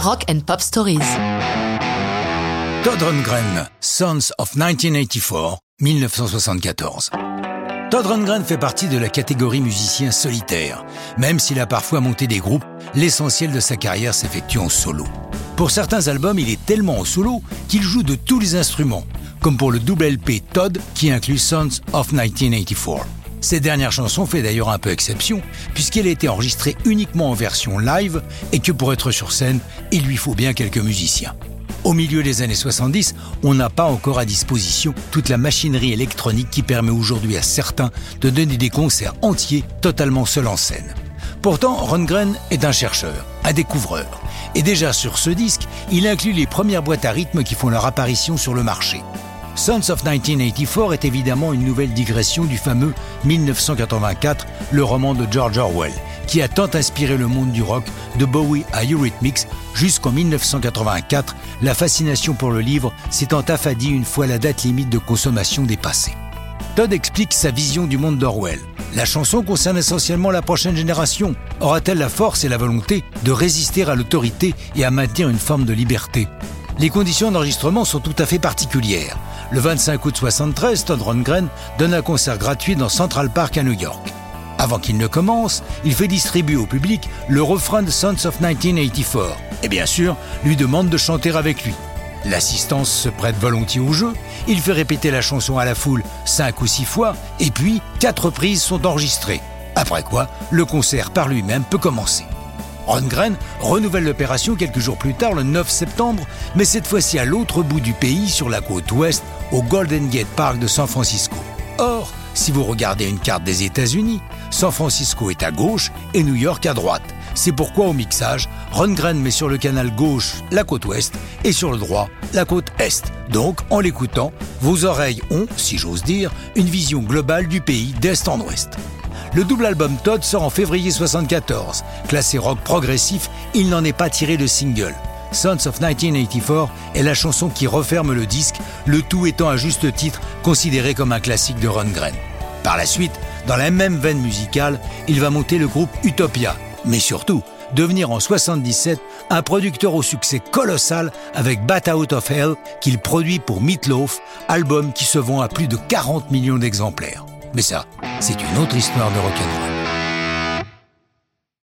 Rock and Pop Stories. Todd Rundgren, Sons of 1984, 1974. Todd Rundgren fait partie de la catégorie musicien solitaire. Même s'il a parfois monté des groupes, l'essentiel de sa carrière s'effectue en solo. Pour certains albums, il est tellement en solo qu'il joue de tous les instruments, comme pour le double LP Todd qui inclut Sons of 1984. Cette dernière chanson fait d'ailleurs un peu exception, puisqu'elle a été enregistrée uniquement en version live et que pour être sur scène, il lui faut bien quelques musiciens. Au milieu des années 70, on n'a pas encore à disposition toute la machinerie électronique qui permet aujourd'hui à certains de donner des concerts entiers totalement seuls en scène. Pourtant, Rundgren est un chercheur, un découvreur. Et déjà sur ce disque, il inclut les premières boîtes à rythme qui font leur apparition sur le marché. Sons of 1984 est évidemment une nouvelle digression du fameux 1984, le roman de George Orwell, qui a tant inspiré le monde du rock, de Bowie à Eurythmics, jusqu'en 1984, la fascination pour le livre s'étant affadie une fois la date limite de consommation dépassée. Todd explique sa vision du monde d'Orwell. La chanson concerne essentiellement la prochaine génération. Aura-t-elle la force et la volonté de résister à l'autorité et à maintenir une forme de liberté? Les conditions d'enregistrement sont tout à fait particulières. Le 25 août 73, Todd Rundgren donne un concert gratuit dans Central Park à New York. Avant qu'il ne commence, il fait distribuer au public le refrain de Sons of 1984 et bien sûr lui demande de chanter avec lui. L'assistance se prête volontiers au jeu, il fait répéter la chanson à la foule cinq ou six fois et puis quatre reprises sont enregistrées. Après quoi, le concert par lui-même peut commencer. Rundgren renouvelle l'opération quelques jours plus tard, le 9 septembre, mais cette fois-ci à l'autre bout du pays, sur la côte ouest, au Golden Gate Park de San Francisco. Or, si vous regardez une carte des États-Unis, San Francisco est à gauche et New York à droite. C'est pourquoi au mixage, Rundgren met sur le canal gauche la côte ouest et sur le droit la côte est. Donc, en l'écoutant, vos oreilles ont, si j'ose dire, une vision globale du pays d'est en ouest. Le double album Todd sort en février 74. Classé rock progressif, il n'en est pas tiré de single. Sons of 1984 est la chanson qui referme le disque, le tout étant à juste titre considéré comme un classique de Rundgren. Par la suite, dans la même veine musicale, il va monter le groupe Utopia, mais surtout devenir en 77 un producteur au succès colossal avec Bat Out of Hell qu'il produit pour Meatloaf, album qui se vend à plus de 40 millions d'exemplaires. Mais ça, c'est une autre histoire de rock'n'roll.